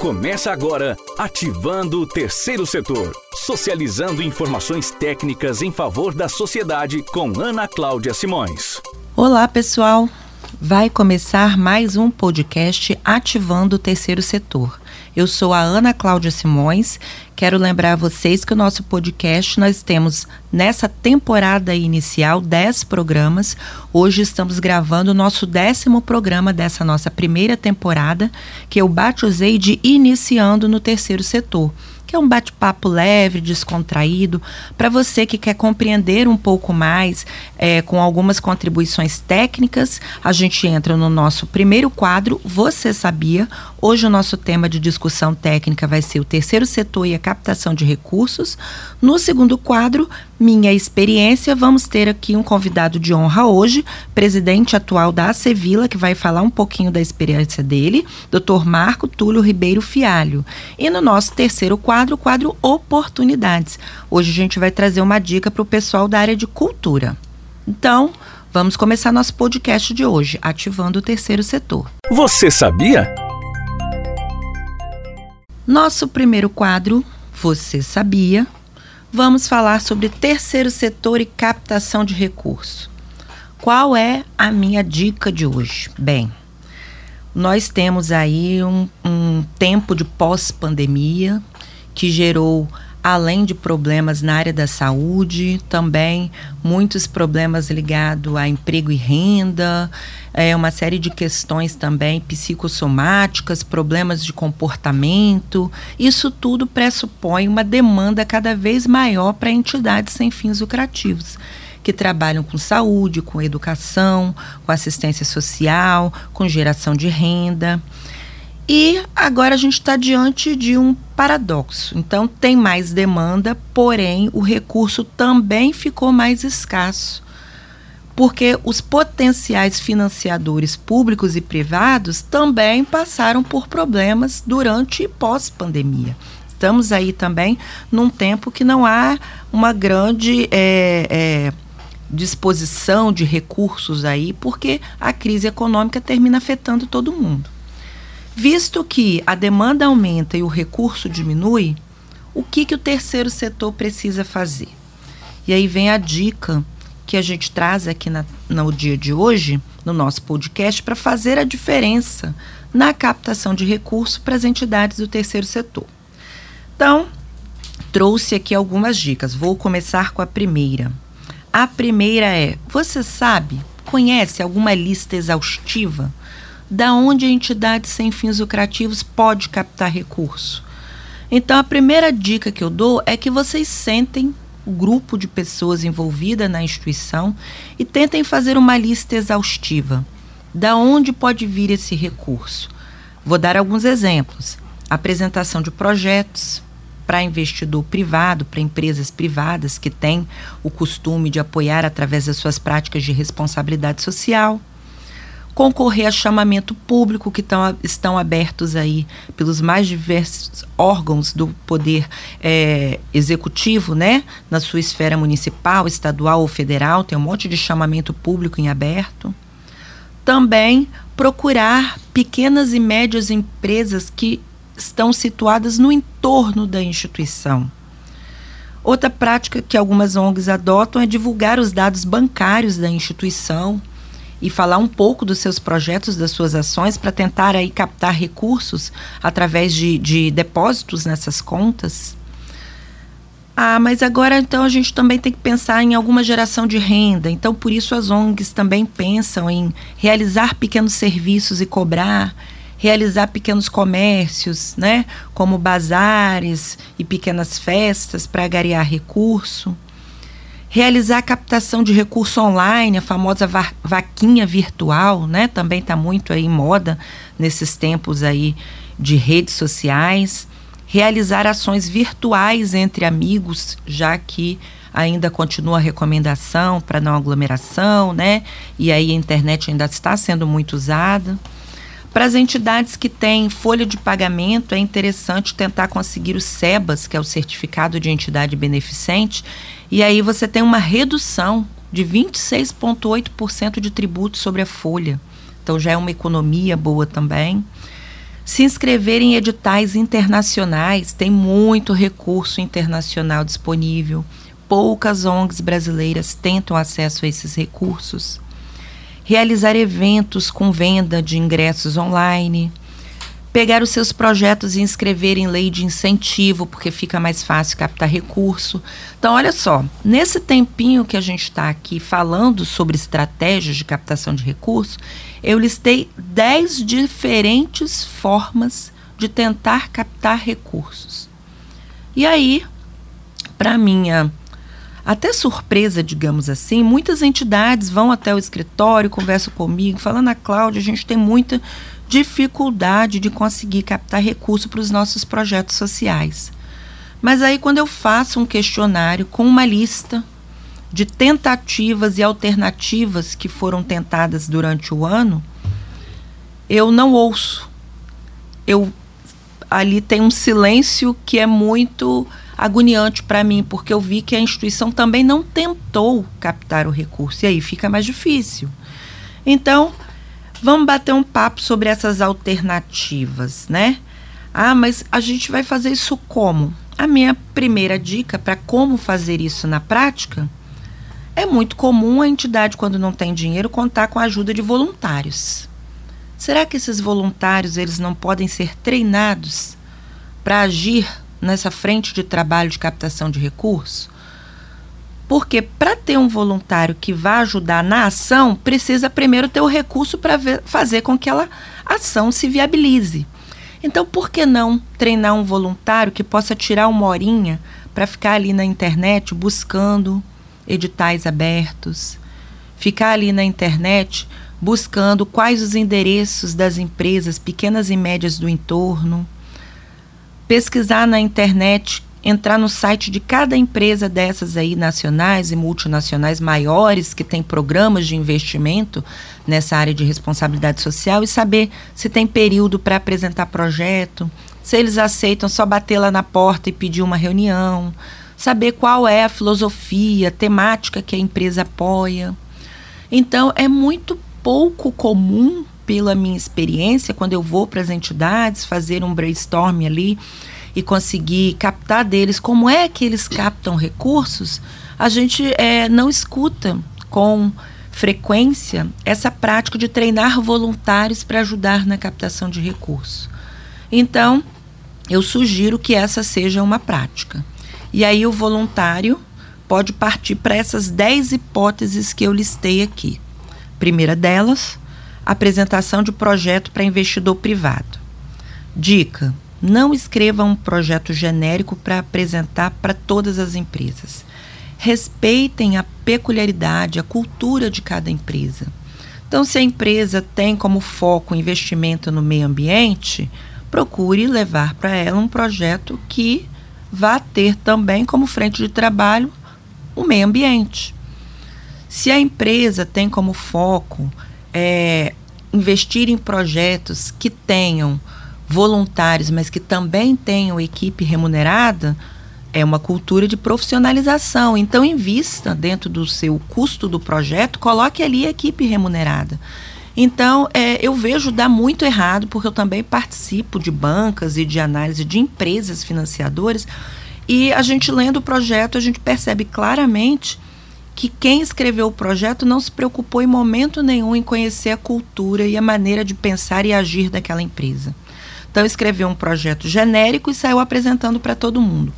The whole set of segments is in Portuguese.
Começa agora ativando o terceiro setor, socializando informações técnicas em favor da sociedade com Ana Cláudia Simões. Olá, pessoal. Vai começar mais um podcast Ativando o Terceiro Setor. Eu sou a Ana Cláudia Simões. Quero lembrar a vocês que o nosso podcast nós temos nessa temporada inicial 10 programas. Hoje estamos gravando o nosso décimo programa dessa nossa primeira temporada, que eu batizei de Iniciando no Terceiro Setor que é um bate-papo leve, descontraído, para você que quer compreender um pouco mais, é, com algumas contribuições técnicas. A gente entra no nosso primeiro quadro, Você Sabia? Hoje o nosso tema de discussão técnica vai ser o terceiro setor e a captação de recursos. No segundo quadro, minha experiência. Vamos ter aqui um convidado de honra hoje, presidente atual da Acevila, que vai falar um pouquinho da experiência dele, Dr. Marco Túlio Ribeiro Fialho. E no nosso terceiro quadro, o quadro Oportunidades. Hoje a gente vai trazer uma dica para o pessoal da área de cultura. Então, vamos começar nosso podcast de hoje, ativando o terceiro setor. Você sabia? Nosso primeiro quadro, Você Sabia? vamos falar sobre terceiro setor e captação de recursos. Qual é a minha dica de hoje? Bem, nós temos aí um, um tempo de pós-pandemia que gerou além de problemas na área da saúde, também muitos problemas ligados a emprego e renda, é, uma série de questões também psicossomáticas, problemas de comportamento. Isso tudo pressupõe uma demanda cada vez maior para entidades sem fins lucrativos que trabalham com saúde, com educação, com assistência social, com geração de renda. E agora a gente está diante de um paradoxo. Então, tem mais demanda, porém, o recurso também ficou mais escasso. Porque os potenciais financiadores públicos e privados também passaram por problemas durante e pós-pandemia. Estamos aí também num tempo que não há uma grande é, é, disposição de recursos aí, porque a crise econômica termina afetando todo mundo. Visto que a demanda aumenta e o recurso diminui, o que, que o terceiro setor precisa fazer? E aí vem a dica que a gente traz aqui na, no dia de hoje, no nosso podcast, para fazer a diferença na captação de recursos para as entidades do terceiro setor. Então, trouxe aqui algumas dicas. Vou começar com a primeira. A primeira é: você sabe, conhece alguma lista exaustiva da onde a entidade sem fins lucrativos pode captar recurso. Então, a primeira dica que eu dou é que vocês sentem o grupo de pessoas envolvidas na instituição e tentem fazer uma lista exaustiva. Da onde pode vir esse recurso? Vou dar alguns exemplos. Apresentação de projetos para investidor privado, para empresas privadas que têm o costume de apoiar através das suas práticas de responsabilidade social concorrer a chamamento público que tão, estão abertos aí pelos mais diversos órgãos do poder é, executivo, né? Na sua esfera municipal, estadual ou federal, tem um monte de chamamento público em aberto. Também procurar pequenas e médias empresas que estão situadas no entorno da instituição. Outra prática que algumas ONGs adotam é divulgar os dados bancários da instituição e falar um pouco dos seus projetos, das suas ações, para tentar aí captar recursos através de, de depósitos nessas contas? Ah, mas agora então a gente também tem que pensar em alguma geração de renda. Então, por isso as ONGs também pensam em realizar pequenos serviços e cobrar, realizar pequenos comércios, né, como bazares e pequenas festas para agariar recurso realizar a captação de recurso online, a famosa va vaquinha virtual, né? Também está muito aí em moda nesses tempos aí de redes sociais. Realizar ações virtuais entre amigos, já que ainda continua a recomendação para não aglomeração, né? E aí a internet ainda está sendo muito usada. Para as entidades que têm folha de pagamento, é interessante tentar conseguir o SEBAS, que é o Certificado de Entidade Beneficente, e aí você tem uma redução de 26,8% de tributo sobre a folha. Então já é uma economia boa também. se inscrever em editais internacionais, tem muito recurso internacional disponível. Poucas ONGs brasileiras tentam acesso a esses recursos. Realizar eventos com venda de ingressos online pegar os seus projetos e inscrever em lei de incentivo, porque fica mais fácil captar recurso. Então, olha só, nesse tempinho que a gente está aqui falando sobre estratégias de captação de recursos, eu listei 10 diferentes formas de tentar captar recursos. E aí, para minha até surpresa, digamos assim, muitas entidades vão até o escritório, conversam comigo, falando a Cláudia, a gente tem muita dificuldade de conseguir captar recurso para os nossos projetos sociais. Mas aí, quando eu faço um questionário com uma lista de tentativas e alternativas que foram tentadas durante o ano, eu não ouço. Eu ali tem um silêncio que é muito agoniante para mim, porque eu vi que a instituição também não tentou captar o recurso e aí fica mais difícil. Então, Vamos bater um papo sobre essas alternativas, né? Ah, mas a gente vai fazer isso como? A minha primeira dica para como fazer isso na prática é muito comum a entidade, quando não tem dinheiro, contar com a ajuda de voluntários. Será que esses voluntários eles não podem ser treinados para agir nessa frente de trabalho de captação de recursos? Porque para ter um voluntário que vá ajudar na ação, precisa primeiro ter o recurso para fazer com que aquela ação se viabilize. Então, por que não treinar um voluntário que possa tirar uma horinha para ficar ali na internet buscando editais abertos, ficar ali na internet buscando quais os endereços das empresas pequenas e médias do entorno, pesquisar na internet entrar no site de cada empresa dessas aí nacionais e multinacionais maiores que tem programas de investimento nessa área de responsabilidade social e saber se tem período para apresentar projeto, se eles aceitam só bater lá na porta e pedir uma reunião, saber qual é a filosofia, temática que a empresa apoia. Então é muito pouco comum pela minha experiência quando eu vou para as entidades fazer um brainstorm ali e conseguir captar deles como é que eles captam recursos, a gente é, não escuta com frequência essa prática de treinar voluntários para ajudar na captação de recursos. Então, eu sugiro que essa seja uma prática. E aí o voluntário pode partir para essas 10 hipóteses que eu listei aqui. Primeira delas, apresentação de projeto para investidor privado. Dica: não escreva um projeto genérico para apresentar para todas as empresas. Respeitem a peculiaridade, a cultura de cada empresa. Então, se a empresa tem como foco investimento no meio ambiente, procure levar para ela um projeto que vá ter também como frente de trabalho o meio ambiente. Se a empresa tem como foco é, investir em projetos que tenham voluntários, mas que também tenham equipe remunerada, é uma cultura de profissionalização. Então, invista dentro do seu custo do projeto, coloque ali a equipe remunerada. Então, é, eu vejo dar muito errado, porque eu também participo de bancas e de análise de empresas financiadoras, e a gente lendo o projeto, a gente percebe claramente que quem escreveu o projeto não se preocupou em momento nenhum em conhecer a cultura e a maneira de pensar e agir daquela empresa. Então escreveu um projeto genérico e saiu apresentando para todo mundo.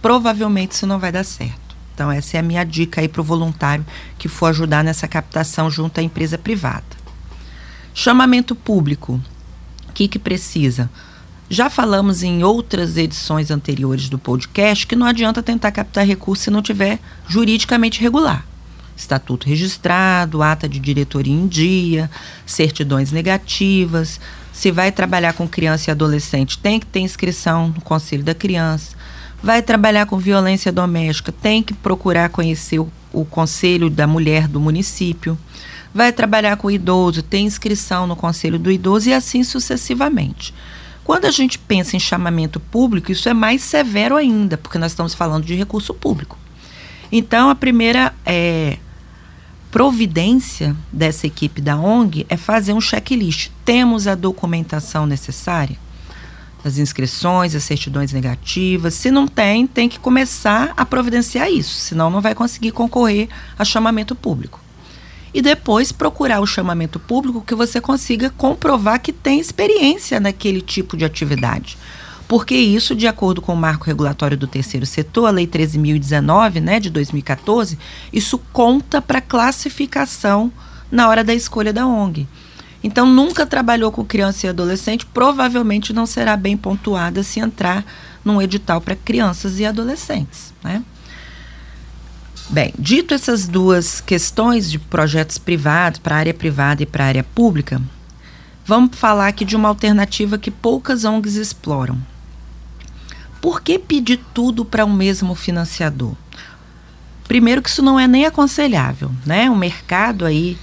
Provavelmente isso não vai dar certo. Então essa é a minha dica aí para o voluntário que for ajudar nessa captação junto à empresa privada. Chamamento público. O que, que precisa? Já falamos em outras edições anteriores do podcast que não adianta tentar captar recursos se não tiver juridicamente regular. Estatuto registrado, ata de diretoria em dia, certidões negativas, se vai trabalhar com criança e adolescente, tem que ter inscrição no Conselho da Criança. Vai trabalhar com violência doméstica, tem que procurar conhecer o, o Conselho da Mulher do município. Vai trabalhar com idoso, tem inscrição no Conselho do Idoso e assim sucessivamente. Quando a gente pensa em chamamento público, isso é mais severo ainda, porque nós estamos falando de recurso público. Então, a primeira é, providência dessa equipe da ONG é fazer um checklist. Temos a documentação necessária? as inscrições, as certidões negativas. Se não tem, tem que começar a providenciar isso, senão não vai conseguir concorrer a chamamento público. E depois procurar o chamamento público que você consiga comprovar que tem experiência naquele tipo de atividade. Porque isso, de acordo com o marco regulatório do terceiro setor, a Lei 13.019, né, de 2014, isso conta para classificação na hora da escolha da ONG. Então, nunca trabalhou com criança e adolescente, provavelmente não será bem pontuada se entrar num edital para crianças e adolescentes. Né? Bem, dito essas duas questões de projetos privados, para a área privada e para a área pública, vamos falar aqui de uma alternativa que poucas ONGs exploram. Por que pedir tudo para um mesmo financiador? Primeiro que isso não é nem aconselhável, né? O mercado aí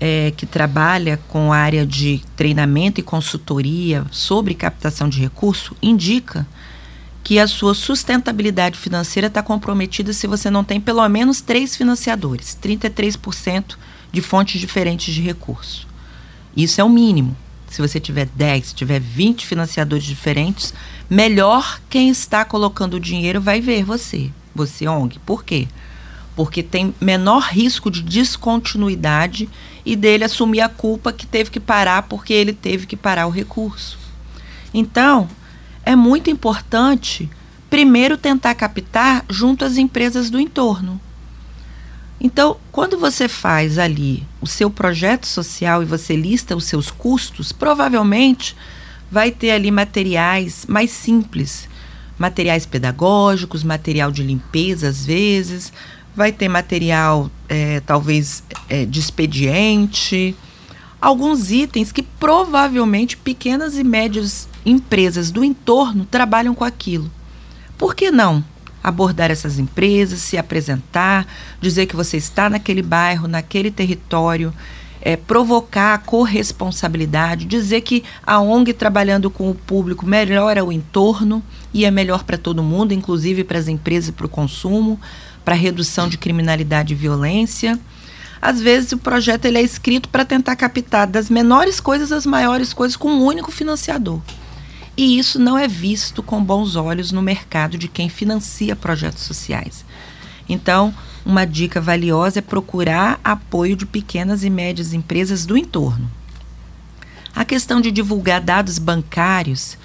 é, que trabalha com a área de treinamento e consultoria sobre captação de recurso indica que a sua sustentabilidade financeira está comprometida se você não tem pelo menos três financiadores, 33% de fontes diferentes de recurso. Isso é o mínimo. Se você tiver 10, se tiver 20 financiadores diferentes, melhor quem está colocando o dinheiro vai ver você, você ONG. Por quê? Porque tem menor risco de descontinuidade e dele assumir a culpa que teve que parar porque ele teve que parar o recurso. Então, é muito importante primeiro tentar captar junto às empresas do entorno. Então, quando você faz ali o seu projeto social e você lista os seus custos, provavelmente vai ter ali materiais mais simples, materiais pedagógicos, material de limpeza às vezes, vai ter material é, talvez é, de expediente, alguns itens que provavelmente pequenas e médias empresas do entorno trabalham com aquilo. Por que não abordar essas empresas, se apresentar, dizer que você está naquele bairro, naquele território, é, provocar a corresponsabilidade, dizer que a ONG trabalhando com o público melhora o entorno e é melhor para todo mundo, inclusive para as empresas e para o consumo, para redução de criminalidade e violência. Às vezes o projeto ele é escrito para tentar captar das menores coisas as maiores coisas com um único financiador. E isso não é visto com bons olhos no mercado de quem financia projetos sociais. Então, uma dica valiosa é procurar apoio de pequenas e médias empresas do entorno. A questão de divulgar dados bancários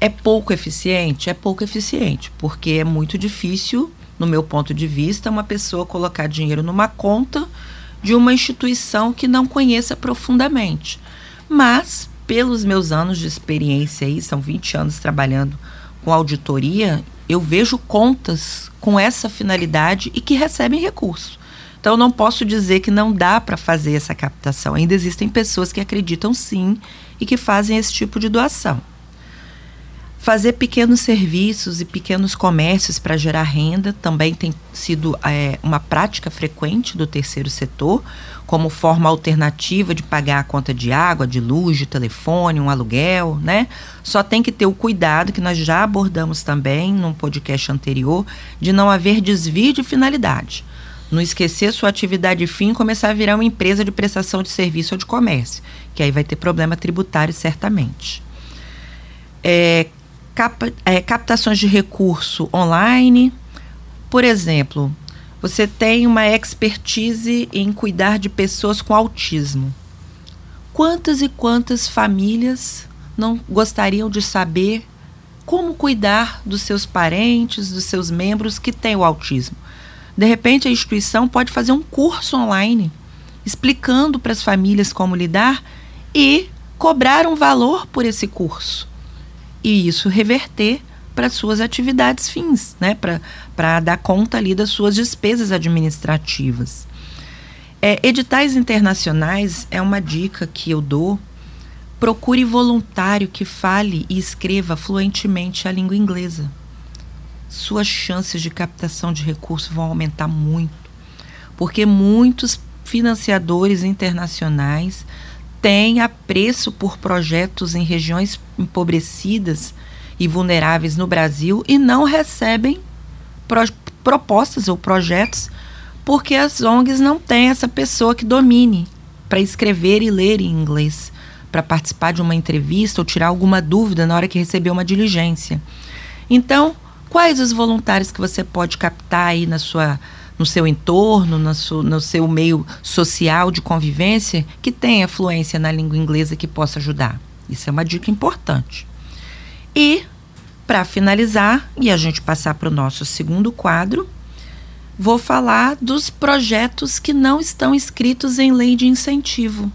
é pouco eficiente? É pouco eficiente, porque é muito difícil no meu ponto de vista, uma pessoa colocar dinheiro numa conta de uma instituição que não conheça profundamente. Mas, pelos meus anos de experiência aí, são 20 anos trabalhando com auditoria, eu vejo contas com essa finalidade e que recebem recurso. Então, não posso dizer que não dá para fazer essa captação. Ainda existem pessoas que acreditam sim e que fazem esse tipo de doação fazer pequenos serviços e pequenos comércios para gerar renda também tem sido é, uma prática frequente do terceiro setor, como forma alternativa de pagar a conta de água, de luz, de telefone, um aluguel, né? Só tem que ter o cuidado, que nós já abordamos também num podcast anterior, de não haver desvio de finalidade. Não esquecer sua atividade fim e começar a virar uma empresa de prestação de serviço ou de comércio, que aí vai ter problema tributário certamente. É, cap, é, captações de recurso online. Por exemplo, você tem uma expertise em cuidar de pessoas com autismo. Quantas e quantas famílias não gostariam de saber como cuidar dos seus parentes, dos seus membros que têm o autismo? De repente, a instituição pode fazer um curso online explicando para as famílias como lidar e cobrar um valor por esse curso e isso reverter para suas atividades fins, né? para dar conta ali das suas despesas administrativas. É, editais internacionais é uma dica que eu dou. Procure voluntário que fale e escreva fluentemente a língua inglesa. Suas chances de captação de recursos vão aumentar muito, porque muitos financiadores internacionais tem apreço por projetos em regiões empobrecidas e vulneráveis no Brasil e não recebem pro, propostas ou projetos porque as ONGs não têm essa pessoa que domine para escrever e ler em inglês, para participar de uma entrevista ou tirar alguma dúvida na hora que receber uma diligência. Então, quais os voluntários que você pode captar aí na sua no seu entorno, no seu, no seu meio social de convivência, que tenha fluência na língua inglesa que possa ajudar. Isso é uma dica importante. E, para finalizar, e a gente passar para o nosso segundo quadro, vou falar dos projetos que não estão inscritos em lei de incentivo.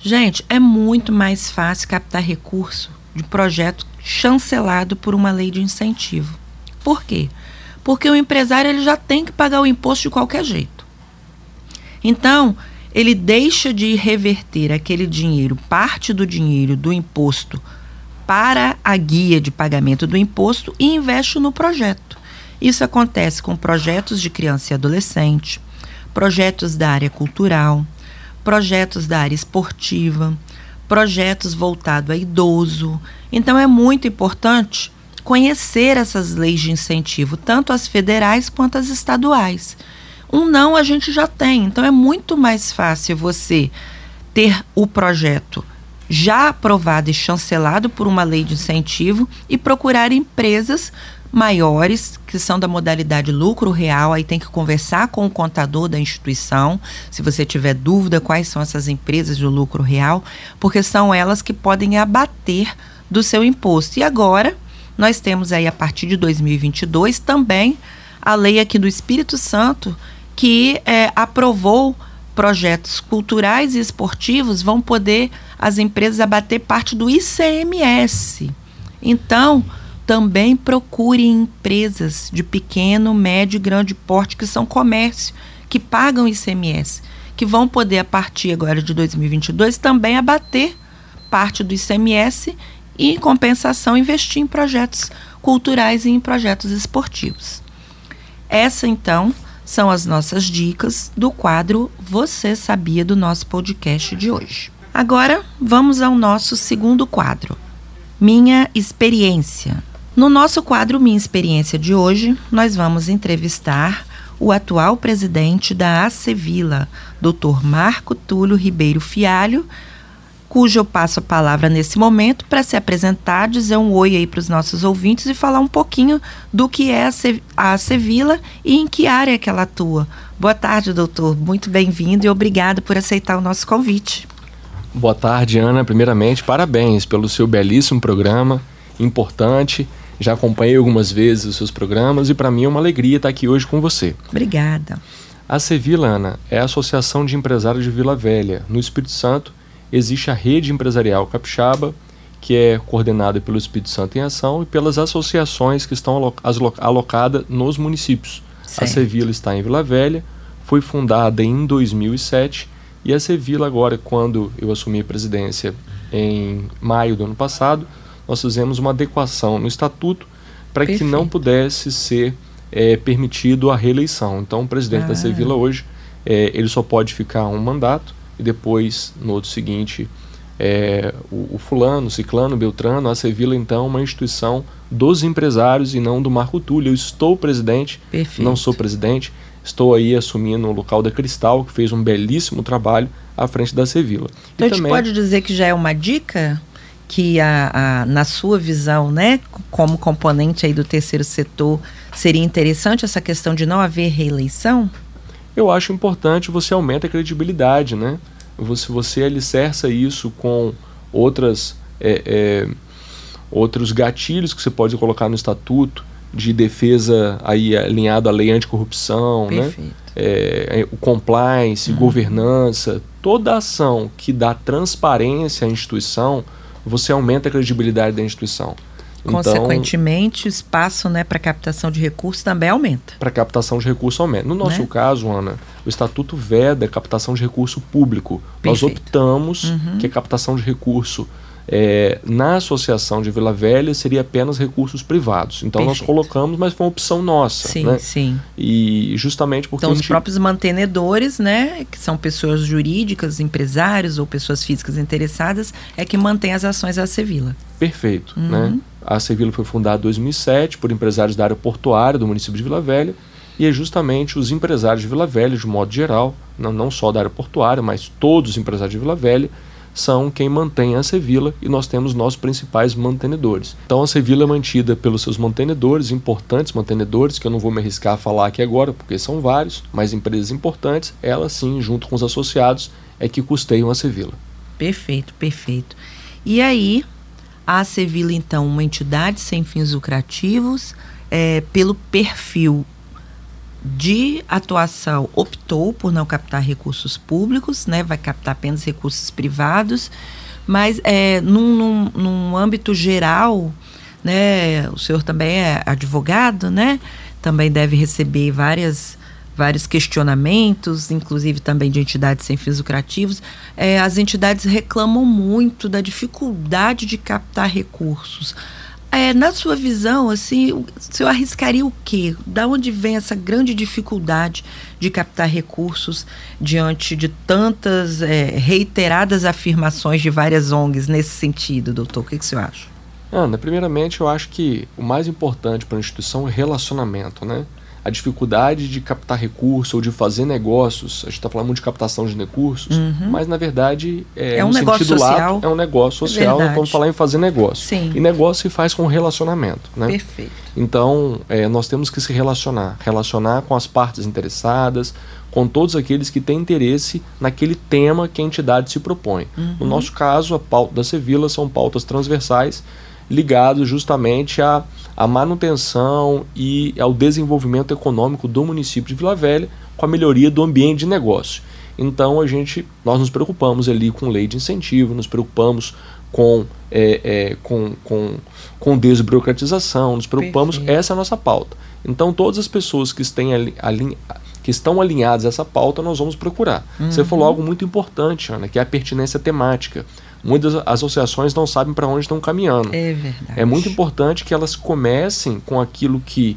Gente, é muito mais fácil captar recurso de projeto chancelado por uma lei de incentivo. Por quê? Porque o empresário ele já tem que pagar o imposto de qualquer jeito. Então, ele deixa de reverter aquele dinheiro, parte do dinheiro do imposto, para a guia de pagamento do imposto e investe no projeto. Isso acontece com projetos de criança e adolescente, projetos da área cultural, projetos da área esportiva, projetos voltados a idoso. Então é muito importante conhecer essas leis de incentivo, tanto as federais quanto as estaduais. Um não a gente já tem, então é muito mais fácil você ter o projeto já aprovado e chancelado por uma lei de incentivo e procurar empresas maiores, que são da modalidade lucro real, aí tem que conversar com o contador da instituição, se você tiver dúvida quais são essas empresas de lucro real, porque são elas que podem abater do seu imposto. E agora, nós temos aí a partir de 2022 também a lei aqui do Espírito Santo que é, aprovou projetos culturais e esportivos vão poder as empresas abater parte do ICMS. Então, também procure empresas de pequeno, médio e grande porte que são comércio, que pagam ICMS, que vão poder a partir agora de 2022 também abater parte do ICMS e, em compensação, investir em projetos culturais e em projetos esportivos. Essa, então, são as nossas dicas do quadro Você Sabia do nosso podcast de hoje. Agora, vamos ao nosso segundo quadro, Minha Experiência. No nosso quadro Minha Experiência de hoje, nós vamos entrevistar o atual presidente da Acevila, Dr. Marco Túlio Ribeiro Fialho, cujo eu passo a palavra nesse momento para se apresentar, dizer um oi aí para os nossos ouvintes e falar um pouquinho do que é a Sevilla e em que área que ela atua. Boa tarde, doutor. Muito bem-vindo e obrigado por aceitar o nosso convite. Boa tarde, Ana. Primeiramente, parabéns pelo seu belíssimo programa, importante. Já acompanhei algumas vezes os seus programas e para mim é uma alegria estar aqui hoje com você. Obrigada. A Sevilla, Ana, é a Associação de Empresários de Vila Velha, no Espírito Santo, existe a rede empresarial capixaba, que é coordenada pelo Espírito Santo em Ação e pelas associações que estão alocadas nos municípios. Certo. A Sevilla está em Vila Velha, foi fundada em 2007 e a Sevilla agora, quando eu assumi a presidência em maio do ano passado, nós fizemos uma adequação no estatuto para que não pudesse ser é, permitido a reeleição. Então, o presidente ah. da Sevilla hoje, é, ele só pode ficar um mandato e depois, no outro seguinte, é, o, o, fulano, o ciclano, o beltrano, a Sevilla, então, uma instituição dos empresários e não do Marco Túlio. Eu estou presidente, Perfeito. não sou presidente, estou aí assumindo o local da Cristal, que fez um belíssimo trabalho à frente da Sevilla. Então, e a gente também... pode dizer que já é uma dica que, a, a, na sua visão, né, como componente aí do terceiro setor, seria interessante essa questão de não haver reeleição? Eu acho importante você aumenta a credibilidade, né? Você, você alicerça isso com outras, é, é, outros gatilhos que você pode colocar no estatuto de defesa aí alinhado à lei anticorrupção, né? É, é, o compliance, uhum. governança, toda ação que dá transparência à instituição, você aumenta a credibilidade da instituição. Então, Consequentemente, então, o espaço né, para captação de recursos também aumenta. Para captação de recursos aumenta. No nosso né? caso, Ana, o Estatuto veda captação de recurso público. Perfeito. Nós optamos uhum. que a captação de recurso é, na associação de Vila Velha seria apenas recursos privados. Então Perfeito. nós colocamos, mas foi uma opção nossa. Sim, né? sim. E justamente porque. Então, gente... os próprios mantenedores, né, que são pessoas jurídicas, empresários ou pessoas físicas interessadas, é que mantém as ações da Sevilla. Perfeito. Uhum. Né? A Sevilla foi fundada em 2007 por empresários da área portuária do município de Vila Velha. E é justamente os empresários de Vila Velha, de modo geral, não, não só da área portuária, mas todos os empresários de Vila Velha, são quem mantém a Sevilla e nós temos nossos principais mantenedores. Então a Sevilla é mantida pelos seus mantenedores, importantes mantenedores, que eu não vou me arriscar a falar aqui agora, porque são vários, mas empresas importantes, elas sim, junto com os associados, é que custeiam a Sevilla. Perfeito, perfeito. E aí, a Sevilla, então, uma entidade sem fins lucrativos, é, pelo perfil de atuação optou por não captar recursos públicos, né, vai captar apenas recursos privados, mas é, num, num, num âmbito geral, né, o senhor também é advogado, né, também deve receber várias vários questionamentos, inclusive também de entidades sem fins lucrativos. É, as entidades reclamam muito da dificuldade de captar recursos. É, na sua visão, assim, o senhor arriscaria o quê? Da onde vem essa grande dificuldade de captar recursos diante de tantas é, reiteradas afirmações de várias ONGs nesse sentido, doutor? O que, que senhor acha? Ana, primeiramente eu acho que o mais importante para a instituição é relacionamento, né? A dificuldade de captar recursos ou de fazer negócios. A gente está falando muito de captação de recursos, uhum. mas na verdade é, é um negócio social. Lato, é um negócio social. É vamos falar em fazer negócio. Sim. E negócio se faz com relacionamento, né? Perfeito. Então é, nós temos que se relacionar, relacionar com as partes interessadas, com todos aqueles que têm interesse naquele tema que a entidade se propõe. Uhum. No nosso caso, a pauta da Sevilla são pautas transversais ligados justamente a a manutenção e ao desenvolvimento econômico do município de Vila Velha com a melhoria do ambiente de negócio. Então a gente, nós nos preocupamos ali com lei de incentivo, nos preocupamos com, é, é, com, com, com desburocratização, nos preocupamos, Perfeito. essa é a nossa pauta. Então todas as pessoas que, ali, ali, que estão alinhadas a essa pauta, nós vamos procurar. Uhum. Você falou algo muito importante, Ana, que é a pertinência temática muitas associações não sabem para onde estão caminhando. É verdade. É muito importante que elas comecem com aquilo que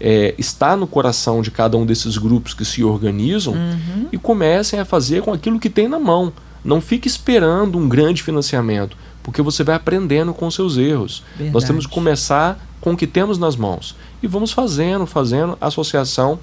é, está no coração de cada um desses grupos que se organizam uhum. e comecem a fazer com aquilo que tem na mão. Não fique esperando um grande financiamento, porque você vai aprendendo com seus erros. Verdade. Nós temos que começar com o que temos nas mãos. E vamos fazendo, fazendo. A associação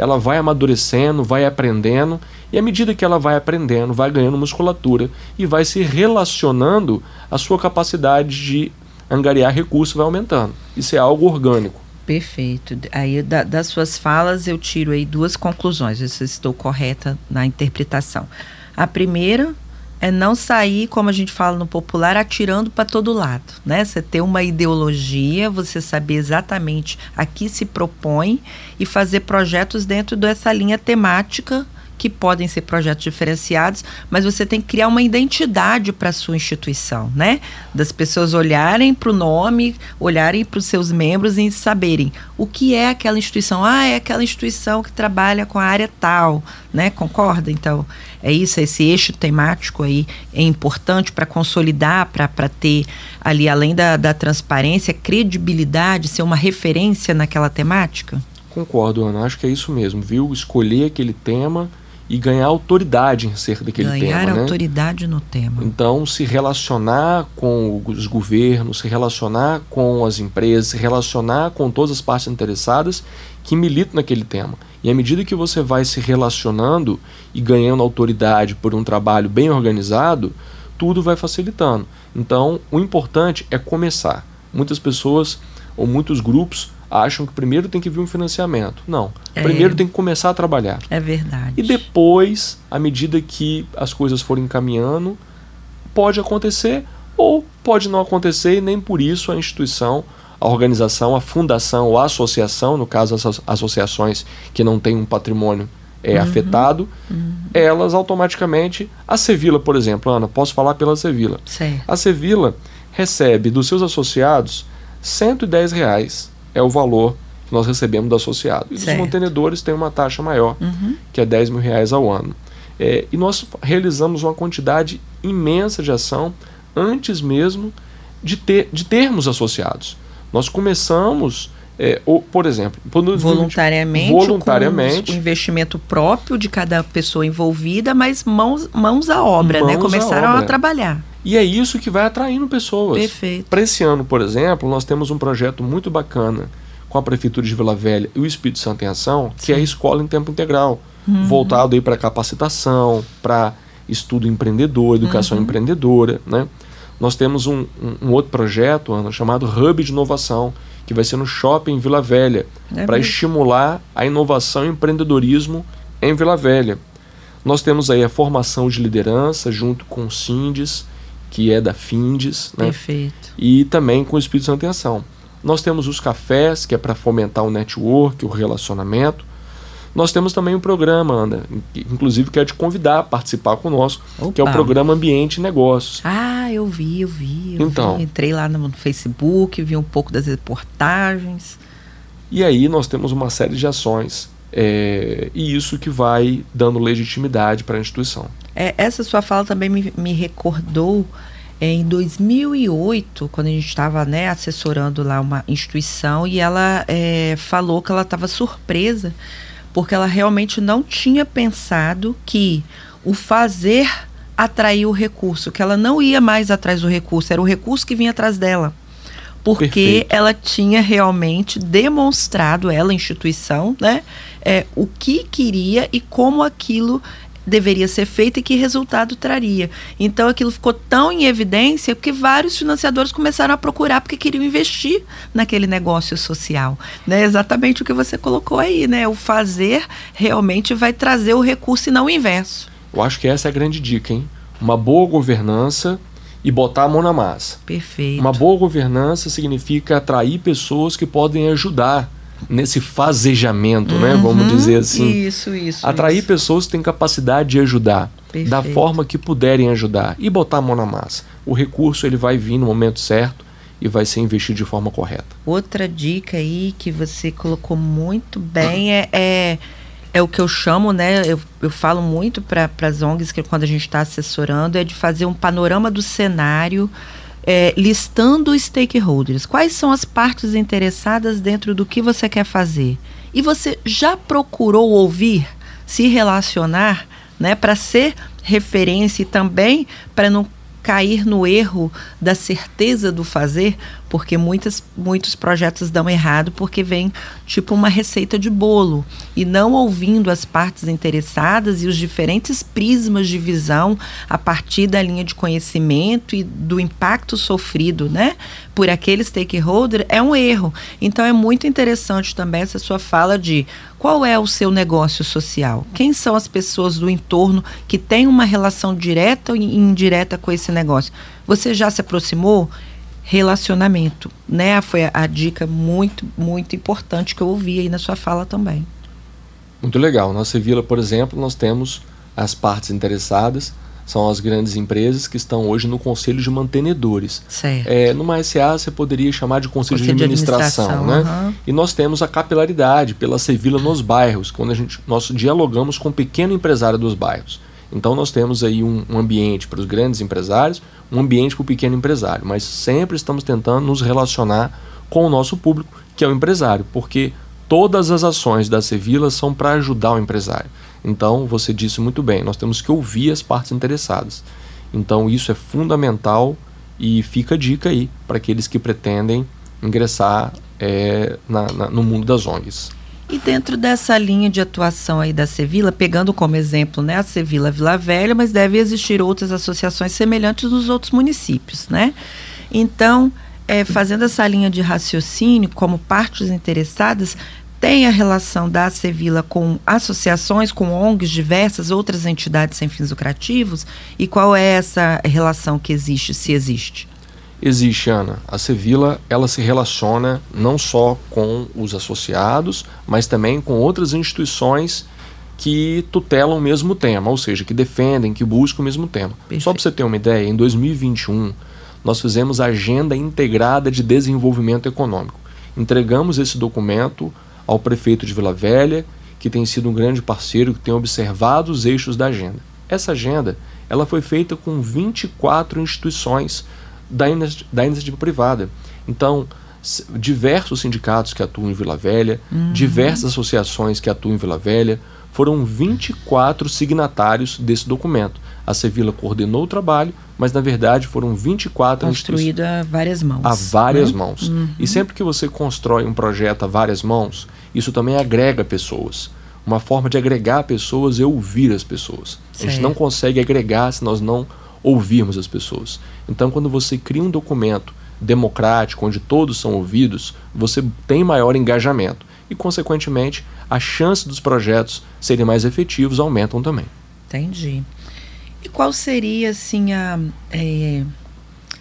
ela vai amadurecendo, vai aprendendo e à medida que ela vai aprendendo, vai ganhando musculatura e vai se relacionando, a sua capacidade de angariar recursos vai aumentando. Isso é algo orgânico. Perfeito. Aí da, das suas falas eu tiro aí duas conclusões, se estou correta na interpretação. A primeira é não sair, como a gente fala no popular, atirando para todo lado, né? Você ter uma ideologia, você saber exatamente a que se propõe e fazer projetos dentro dessa linha temática que podem ser projetos diferenciados, mas você tem que criar uma identidade para a sua instituição, né? Das pessoas olharem para o nome, olharem para os seus membros e saberem o que é aquela instituição. Ah, é aquela instituição que trabalha com a área tal, né? Concorda? Então, é isso, esse eixo temático aí é importante para consolidar, para ter ali, além da, da transparência, credibilidade, ser uma referência naquela temática? Concordo, Ana. Acho que é isso mesmo, viu? Escolher aquele tema e ganhar autoridade em ser daquele ganhar tema. Ganhar né? autoridade no tema. Então, se relacionar com os governos, se relacionar com as empresas, se relacionar com todas as partes interessadas que militam naquele tema. E à medida que você vai se relacionando e ganhando autoridade por um trabalho bem organizado, tudo vai facilitando. Então, o importante é começar. Muitas pessoas ou muitos grupos acham que primeiro tem que vir um financiamento. Não. É. Primeiro tem que começar a trabalhar. É verdade. E depois, à medida que as coisas forem caminhando, pode acontecer ou pode não acontecer e nem por isso a instituição, a organização, a fundação ou a associação, no caso as associações que não têm um patrimônio é uhum. afetado, uhum. elas automaticamente. A Sevilla, por exemplo, Ana, posso falar pela Sevilla. Certo. A Sevilla recebe dos seus associados 110 reais é o valor que nós recebemos do associado. E certo. os mantenedores têm uma taxa maior, uhum. que é 10 mil reais ao ano. É, e nós realizamos uma quantidade imensa de ação antes mesmo de, ter, de termos associados. Nós começamos, é, ou, por exemplo, voluntariamente, voluntariamente o investimento próprio de cada pessoa envolvida, mas mãos, mãos à obra, né? mãos né? Começaram a, obra. a trabalhar. E é isso que vai atraindo pessoas. Perfeito. Para esse ano, por exemplo, nós temos um projeto muito bacana com a Prefeitura de Vila Velha e o Espírito Santo em Ação, Sim. que é a escola em tempo integral, uhum. voltado aí para capacitação, para estudo empreendedor, educação Uhum. empreendedora, né? Nós temos um, um- um outro projeto, Ana, chamado Hub de Inovação, que vai ser no shopping Vila Velha, É para estimular a inovação e empreendedorismo em Vila Velha. Nós temos aí a formação de liderança junto com o Sindes, que é da Findes, né? Perfeito. e também com o Espírito Santo em Ação. Nós temos os cafés, que é para fomentar o network, o relacionamento. Nós temos também um programa, Ana, que, inclusive quero te convidar a participar conosco, que é o Opa. programa Ambiente e Negócios. Ah, eu vi, eu vi. eu Então. vi. Entrei lá no Facebook, vi um pouco das reportagens. E aí nós temos uma série de ações, é, e isso que vai dando legitimidade para a instituição. É, essa sua fala também me, me recordou é, em 2008, quando a gente estava né, assessorando lá uma instituição e ela é, falou que ela estava surpresa porque ela realmente não tinha pensado que o fazer atraía o recurso, que ela não ia mais atrás do recurso, era o recurso que vinha atrás dela. Porque Perfeito. ela tinha realmente demonstrado, ela, instituição, né, é, o que queria e como aquilo deveria ser feito e que resultado traria. Então aquilo ficou tão em evidência que vários financiadores começaram a procurar porque queriam investir naquele negócio social. Né? Exatamente o que você colocou aí, né? O fazer realmente vai trazer o recurso e não o inverso. Eu acho que essa é a grande dica, hein? Uma boa governança e botar a mão na massa. Perfeito. Uma boa governança significa atrair pessoas que podem ajudar nesse fazejamento, né? Vamos Uhum, dizer assim. Isso, isso. Atrair isso. pessoas que têm capacidade de ajudar, da Perfeito. forma que puderem ajudar e botar a mão na massa. O recurso ele vai vir no momento certo e vai ser investido de forma correta. Outra dica aí que você colocou muito bem é, é, é o que eu chamo, né? Eu, eu falo muito para as ONGs que quando a gente está assessorando é de fazer um panorama do cenário. é, listando os stakeholders, quais são as partes interessadas dentro do que você quer fazer. E você já procurou ouvir, se relacionar, né, para ser referência e também para não cair no erro da certeza do fazer, porque muitas, muitos projetos dão errado porque vem tipo uma receita de bolo e não ouvindo as partes interessadas e os diferentes prismas de visão a partir da linha de conhecimento e do impacto sofrido, né, por aquele stakeholder é um erro. Então é muito interessante também essa sua fala de qual é o seu negócio social? Quem são as pessoas do entorno que têm uma relação direta ou indireta com esse negócio? Você já se aproximou? Relacionamento, né? Foi a, a dica muito, muito importante que eu ouvi aí na sua fala também. Muito legal. Na Sevilla, por exemplo, nós temos as partes interessadas, são as grandes empresas que estão hoje no conselho de mantenedores. Certo. É, numa SA você poderia chamar de conselho, Conselho de de administração, administração, né? aham. E nós temos a capilaridade pela Sevilla nos bairros, quando a gente nós dialogamos com o pequeno empresário dos bairros. Então nós temos aí um, um ambiente para os grandes empresários, um ambiente para o pequeno empresário, mas sempre estamos tentando nos relacionar com o nosso público, que é o empresário, porque todas as ações da Sevilla são para ajudar o empresário. Então, você disse muito bem, nós temos que ouvir as partes interessadas. Então, isso é fundamental e fica a dica aí para aqueles que pretendem ingressar é, na, na, no mundo das ONGs. E dentro dessa linha de atuação aí da Sevilla, pegando como exemplo né, a Sevilla Vila Velha, mas deve existir outras associações semelhantes nos outros municípios, né? Então, é, fazendo essa linha de raciocínio, como partes interessadas, tem a relação da Sevilla com associações, com ONGs, diversas outras entidades sem fins lucrativos? E qual é essa relação que existe, se existe? Existe, Ana. A Sevilla, ela se relaciona não só com os associados, mas também com outras instituições que tutelam o mesmo tema, ou seja, que defendem, que buscam o mesmo tema. Perfeito. Só para você ter uma ideia, em 2021 nós fizemos a Agenda Integrada de Desenvolvimento Econômico. Entregamos esse documento ao prefeito de Vila Velha, que tem sido um grande parceiro, que tem observado os eixos da agenda. Essa agenda ela foi feita com 24 instituições da, da iniciativa privada. Então, diversos sindicatos que atuam em Vila Velha, diversas associações que atuam em Vila Velha, foram 24 signatários desse documento. A Sevilla coordenou o trabalho, mas na verdade foram 24 instituições Construído a várias mãos. a várias né? mãos. E sempre que você constrói um projeto a várias mãos, isso também agrega pessoas. uma forma de agregar pessoas é ouvir as pessoas. Certo. A gente não consegue agregar se nós não ouvirmos as pessoas. Então, quando você cria um documento democrático, onde todos são ouvidos, você tem maior engajamento e, consequentemente, a chance dos projetos serem mais efetivos aumentam também. Entendi. E qual seria, assim, a, é,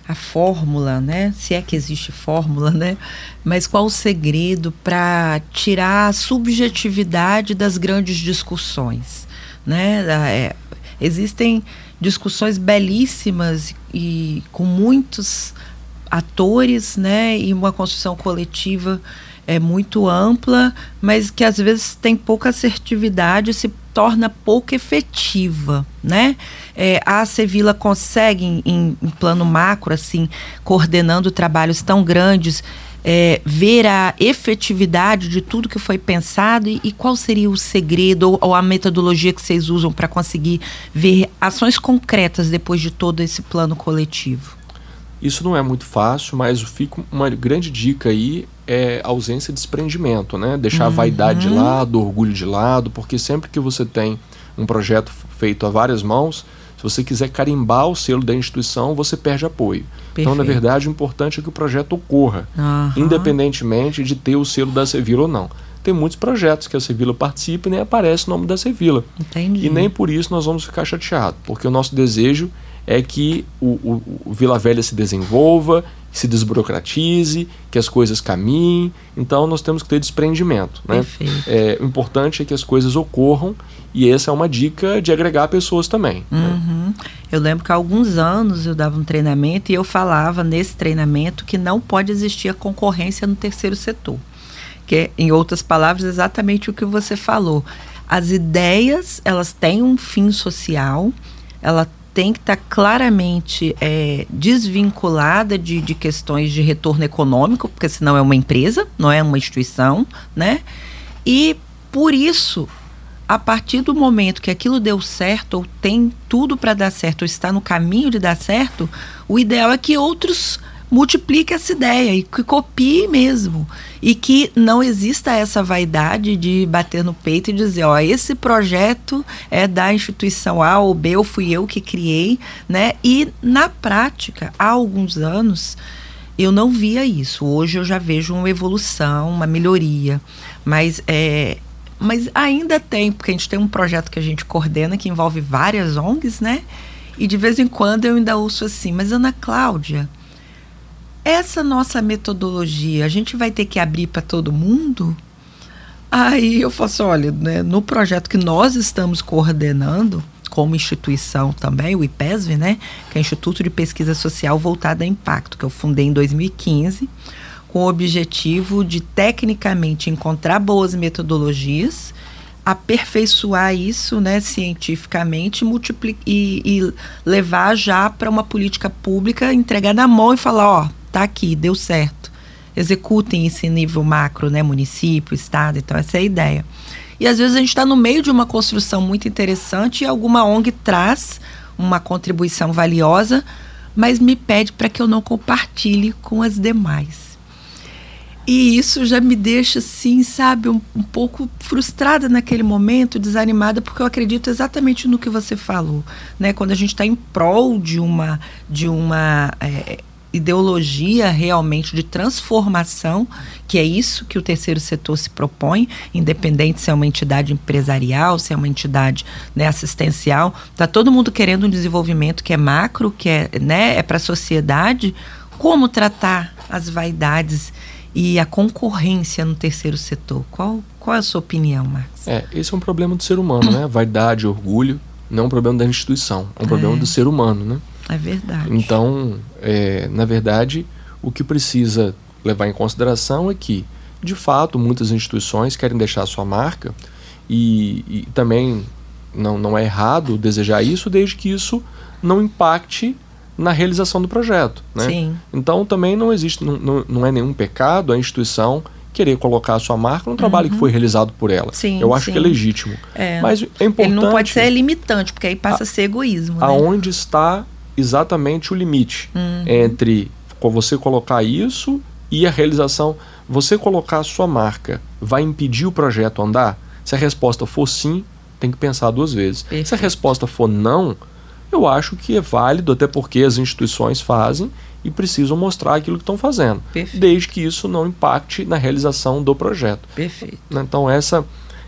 a fórmula, né? Se é que existe fórmula, né? Mas qual o segredo para tirar a subjetividade das grandes discussões, né? É, existem discussões belíssimas e com muitos atores, né? E uma construção coletiva é muito ampla, mas que às vezes tem pouca assertividade, se torna pouco efetiva, né? É, a Sevilla consegue, em, em, plano macro, assim, coordenando trabalhos tão grandes, é, ver a efetividade de tudo que foi pensado e, e qual seria o segredo ou, ou a metodologia que vocês usam para conseguir ver ações concretas depois de todo esse plano coletivo? Isso não é muito fácil, mas fica uma grande dica aí é a ausência de desprendimento, né? Deixar uhum. a vaidade de lado, o orgulho de lado, porque sempre que você tem um projeto feito a várias mãos, se você quiser carimbar o selo da instituição, você perde apoio. Perfeito. Então, na verdade, o importante é que o projeto ocorra, uhum. independentemente de ter o selo da Sevilla ou não. Tem muitos projetos que a Sevilla participa e nem aparece o nome da Sevilla. Entendi. E nem por isso nós vamos ficar chateados, porque o nosso desejo é que o, o, o Vila Velha se desenvolva se desburocratize, que as coisas caminhem. Então nós temos que ter desprendimento. Né? É, o importante é que as coisas ocorram e essa é uma dica de agregar pessoas também. Né? Uhum. Né? Eu lembro que há alguns anos eu dava um treinamento e eu falava nesse treinamento que não pode existir a concorrência no terceiro setor. Que é, em outras palavras, exatamente o que você falou. As ideias, elas têm um fim social, ela tem que estar tá claramente é, desvinculada de, de questões de retorno econômico, porque senão é uma empresa, não é uma instituição, né? E por isso, a partir do momento que aquilo deu certo, ou tem tudo para dar certo, ou está no caminho de dar certo, o ideal é que outros multiplique essa ideia e que copie mesmo. E que não exista essa vaidade de bater no peito e dizer, ó, esse projeto é da instituição A ou B, ou fui eu que criei, né? E na prática, há alguns anos, eu não via isso. Hoje eu já vejo uma evolução, uma melhoria. Mas é, mas ainda tem, porque a gente tem um projeto que a gente coordena que envolve várias ONGs, né? E de vez em quando eu ainda ouço assim, mas Ana Cláudia, essa nossa metodologia, a gente vai ter que abrir para todo mundo? Aí eu faço, assim, olha, né, no projeto que nós estamos coordenando, como instituição também, o IPESV, né, que é Instituto de Pesquisa Social Voltada a Impacto, que eu fundei em 2015, com o objetivo de tecnicamente encontrar boas metodologias, aperfeiçoar isso né, cientificamente e, e levar já para uma política pública, entregar na mão e falar, ó, tá aqui, deu certo. Executem esse nível macro, né? Município, estado, então essa é a ideia. E às vezes a gente está no meio de uma construção muito interessante e alguma ONG traz uma contribuição valiosa, mas me pede para que eu não compartilhe com as demais. E isso já me deixa, assim, sabe, um, um, pouco frustrada naquele momento, desanimada, porque eu acredito exatamente no que você falou, né? Quando a gente está em prol de uma, de uma é, ideologia realmente de transformação, que é isso que o terceiro setor se propõe, independente se é uma entidade empresarial, se é uma entidade né, assistencial, está todo mundo querendo um desenvolvimento que é macro, que é, né, é para a sociedade. Como tratar as vaidades e a concorrência no terceiro setor? Qual, qual é a sua opinião, Marcos? É, esse é um problema do ser humano, né? Vaidade, orgulho, não é um problema da instituição, é um é. problema do ser humano, né? É verdade. Então, é, na verdade, o que precisa levar em consideração é que, de fato, muitas instituições querem deixar a sua marca e, e também não, não é errado desejar isso, desde que isso não impacte na realização do projeto. Né? Sim. Então também não existe, não, não, é nenhum pecado a instituição querer colocar a sua marca no trabalho uhum. que foi realizado por ela. Sim, Eu acho sim. que é legítimo. É. Mas é importante. Ele não pode ser limitante, porque aí passa a, a ser egoísmo. Né? Aonde está exatamente o limite uhum. entre você colocar isso e a realização. Você colocar a sua marca vai impedir o projeto andar? Se a resposta for sim, tem que pensar duas vezes. Perfeito. Se a resposta for não, eu acho que é válido, até porque as instituições fazem e precisam mostrar aquilo que estão fazendo, Perfeito. desde que isso não impacte na realização do projeto. Perfeito. Então essa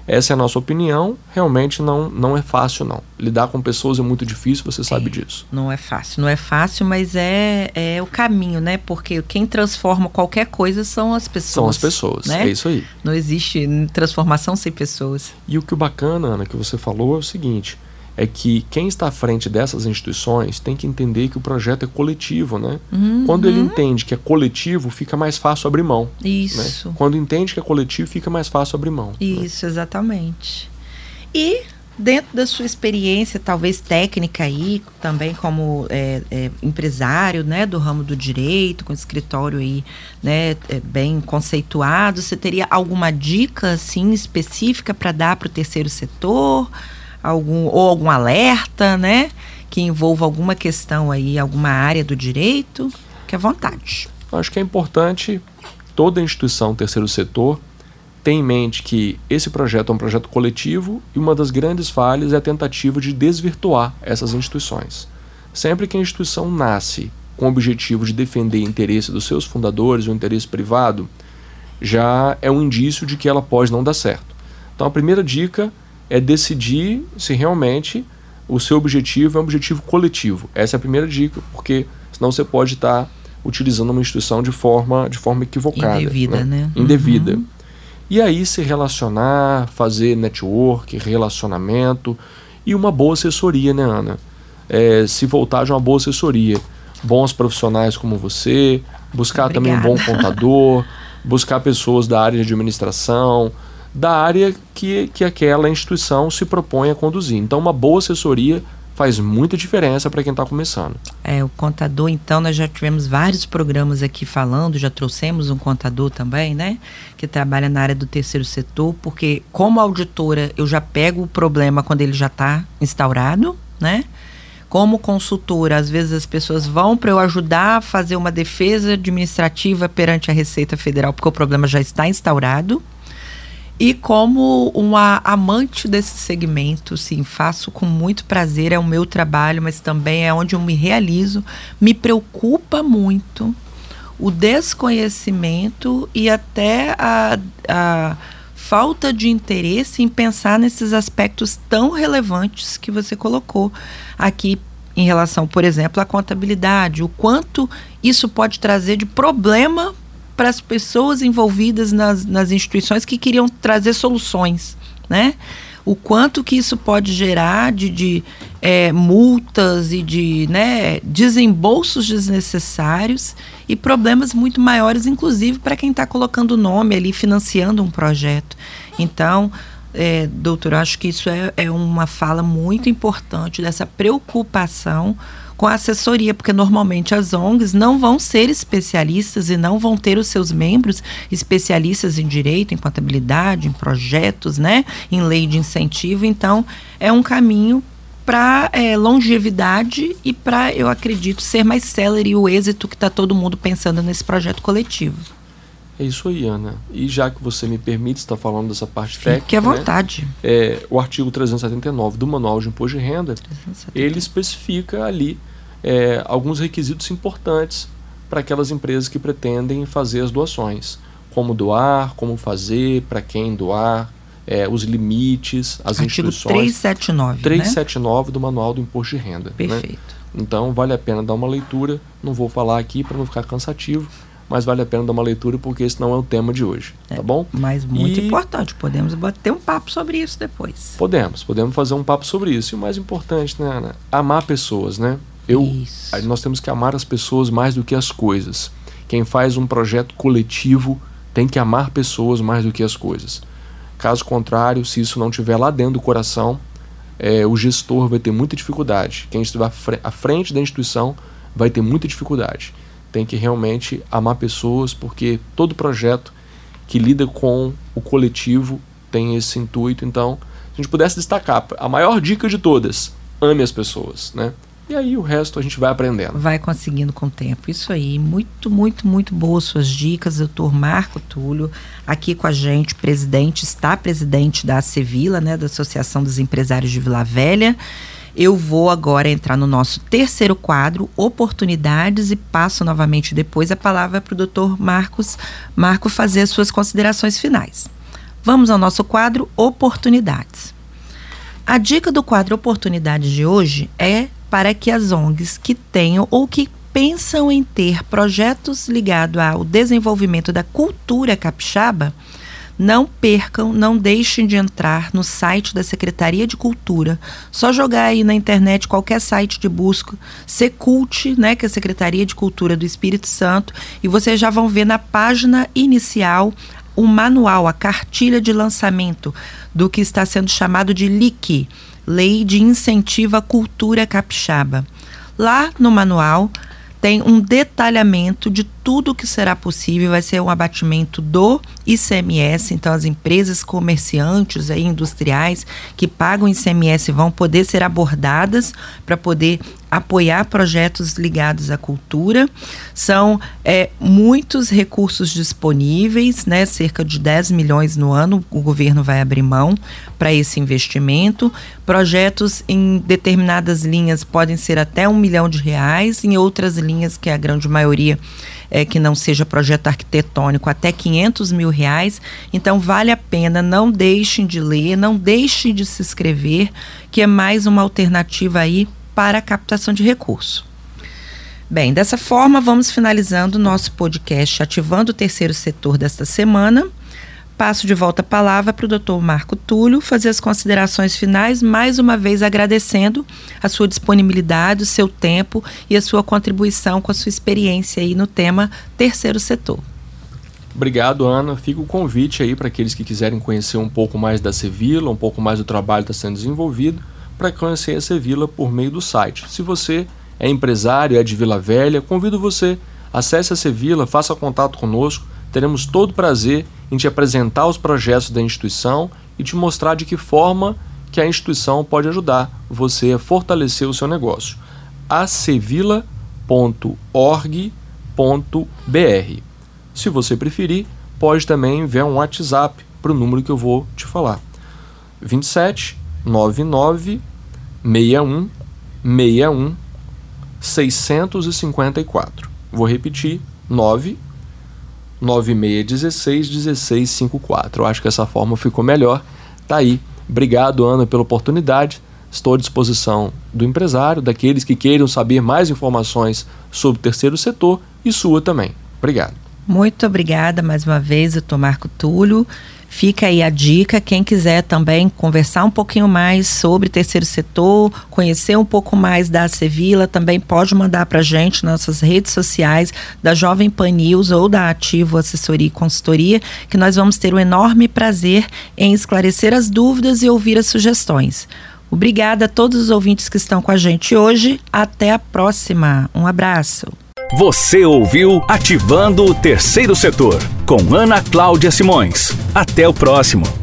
essa é a nossa opinião. Realmente não, não é fácil não. Lidar com pessoas é muito difícil, você sabe disso. Não é fácil, não é fácil, mas é, é o caminho, né? Porque quem transforma qualquer coisa são as pessoas. São as pessoas, né? é isso aí. Não existe transformação sem pessoas. E o que o bacana, Ana, que você falou é o seguinte, é que quem está à frente dessas instituições tem que entender que o projeto é coletivo, né? Uhum. Quando ele entende que é coletivo, fica mais fácil abrir mão. né? Isso. Quando entende que é coletivo, fica mais fácil abrir mão. né? Isso, exatamente. E dentro da sua experiência, talvez técnica aí, também como é, é, empresário, né, do ramo do direito, com escritório aí, né, é, bem conceituado, você teria alguma dica, assim, específica para dar para o terceiro setor? Algum, ou algum alerta, né, que envolva alguma questão aí, alguma área do direito? Que à vontade. Acho que é importante toda instituição terceiro setor ter em mente que esse projeto é um projeto coletivo e uma das grandes falhas é a tentativa de desvirtuar essas instituições. Sempre que a instituição nasce com o objetivo de defender o interesse dos seus fundadores, o interesse privado, já é um indício de que ela pode não dar certo. Então a primeira dica é decidir se realmente o seu objetivo é um objetivo coletivo. Essa é a primeira dica, porque senão você pode estar utilizando uma instituição de forma, de forma equivocada. Indevida, né? Indevida. Uhum. E aí se relacionar, fazer network, relacionamento e uma boa assessoria, né, Ana? É, se voltar de uma boa assessoria. Bons profissionais como você, buscar também um bom Obrigada. contador, buscar pessoas da área de administração, da área que, que aquela instituição se propõe a conduzir. Então, uma boa assessoria faz muita diferença para quem está começando. É, o contador, então, nós já tivemos vários programas aqui falando, já trouxemos um contador também, né? Que trabalha na área do terceiro setor, porque como auditora eu já pego o problema quando ele já está instaurado, né? Como consultora, às vezes as pessoas vão para eu ajudar a fazer uma defesa administrativa perante a Receita Federal, porque o problema já está instaurado. E como uma amante desse segmento, sim, faço com muito prazer, é o meu trabalho, mas também é onde eu me realizo. Me preocupa muito o desconhecimento e até a, a falta de interesse em pensar nesses aspectos tão relevantes que você colocou aqui em relação, por exemplo, à contabilidade, o quanto isso pode trazer de problema para as pessoas envolvidas nas, nas instituições que queriam trazer soluções, né? O quanto que isso pode gerar de, de é, multas e de né, desembolsos desnecessários e problemas muito maiores, inclusive para quem está colocando o nome ali, financiando um projeto. Então, é, doutor, acho que isso é, é uma fala muito importante dessa preocupação com a assessoria, porque normalmente as ONGs não vão ser especialistas e não vão ter os seus membros especialistas em direito, em contabilidade, em projetos, né, em lei de incentivo. Então, é um caminho para é, longevidade e para, eu acredito, ser mais célere o êxito que está todo mundo pensando nesse projeto coletivo. É isso aí, Ana. E já que você me permite estar falando dessa parte Fique técnica, à né, vontade. é, o artigo 379 do Manual de Imposto de Renda, ele especifica ali é, alguns requisitos importantes para aquelas empresas que pretendem fazer as doações. Como doar, como fazer, para quem doar, é, os limites, as Artigo instruções. 379, né? 379 do Manual do Imposto de Renda. né? Perfeito. Então vale a pena dar uma leitura. Não vou falar aqui para não ficar cansativo, mas vale a pena dar uma leitura porque esse não é o tema de hoje, tá bom? Mas muito E- importante, podemos bater um papo sobre isso depois. Podemos, podemos fazer um papo sobre isso. E o mais importante, né, Ana? Amar pessoas, né? Eu, Isso. nós temos que amar as pessoas mais do que as coisas. Quem faz um projeto coletivo tem que amar pessoas mais do que as coisas. Caso contrário, se isso não estiver lá dentro do coração, é, o gestor vai ter muita dificuldade. Quem estiver à frente da instituição vai ter muita dificuldade. Tem que realmente amar pessoas, porque todo projeto que lida com o coletivo tem esse intuito. Então, se a gente pudesse destacar a maior dica de todas, ame as pessoas, né? E aí o resto a gente vai aprendendo. Vai conseguindo com o tempo. Isso aí. Muito, muito, muito boas suas dicas, doutor Marco Túlio, aqui com a gente, presidente, está presidente da Acevila, né, da Associação dos Empresários de Vila Velha. Eu vou agora entrar no nosso terceiro quadro, oportunidades, e passo novamente depois a palavra para o doutor Marcos Marco fazer as suas considerações finais. Vamos ao nosso quadro Oportunidades. A dica do quadro Oportunidades de hoje é para que as ONGs que tenham ou que pensam em ter projetos ligados ao desenvolvimento da cultura capixaba não percam, não deixem de entrar no site da Secretaria de Cultura. Só jogar aí na internet qualquer site de busca, Secult, né, que é a Secretaria de Cultura do Espírito Santo, e vocês já vão ver na página inicial o manual, a cartilha de lançamento do que está sendo chamado de LIC, Lei de Incentivo à Cultura Capixaba. Lá no manual tem um detalhamento de tudo que será possível, vai ser um abatimento do ICMS, então as empresas comerciantes e industriais que pagam ICMS vão poder ser abordadas para poder apoiar projetos ligados à cultura. São é, muitos recursos disponíveis, né, cerca de 10 milhões no ano, o governo vai abrir mão para esse investimento. Projetos em determinadas linhas podem ser até um milhão de reais, em outras linhas, que é a grande maioria é, que não seja projeto arquitetônico, até 500 mil reais. Então, vale a pena, não deixem de ler, não deixem de se inscrever, que é mais uma alternativa aí para a captação de recurso. Bem, dessa forma, vamos finalizando o nosso podcast Ativando o Terceiro Setor desta semana. Passo de volta a palavra para o doutor Marco Túlio fazer as considerações finais, mais uma vez agradecendo a sua disponibilidade, o seu tempo e a sua contribuição com a sua experiência aí no tema terceiro setor. Obrigado, Ana. Fica o convite aí para aqueles que quiserem conhecer um pouco mais da Sevilla, um pouco mais do trabalho que está sendo desenvolvido para conhecer a Sevilla por meio do site. Se você é empresário, é de Vila Velha, convido você, acesse a Sevilla, faça contato conosco, teremos todo prazer em te apresentar os projetos da instituição e te mostrar de que forma que a instituição pode ajudar você a fortalecer o seu negócio. acevila.org.br. Se você preferir, pode também enviar um WhatsApp para o número que eu vou te falar. 27 99 61 61 654. Vou repetir: 9 9616 1654. Eu acho que essa forma ficou melhor. Tá aí. Obrigado, Ana, pela oportunidade. Estou à disposição do empresário, daqueles que queiram saber mais informações sobre o terceiro setor e sua também. Obrigado. Muito obrigada mais uma vez, doutor Marco Túlio. Fica aí a dica, quem quiser também conversar um pouquinho mais sobre terceiro setor, conhecer um pouco mais da Sevilla, também pode mandar para gente nossas redes sociais da Jovem Pan News ou da Ativo Assessoria e Consultoria, que nós vamos ter o um enorme prazer em esclarecer as dúvidas e ouvir as sugestões. Obrigada a todos os ouvintes que estão com a gente hoje. Até a próxima. Um abraço. Você ouviu Ativando o Terceiro Setor, com Ana Cláudia Simões. Até o próximo.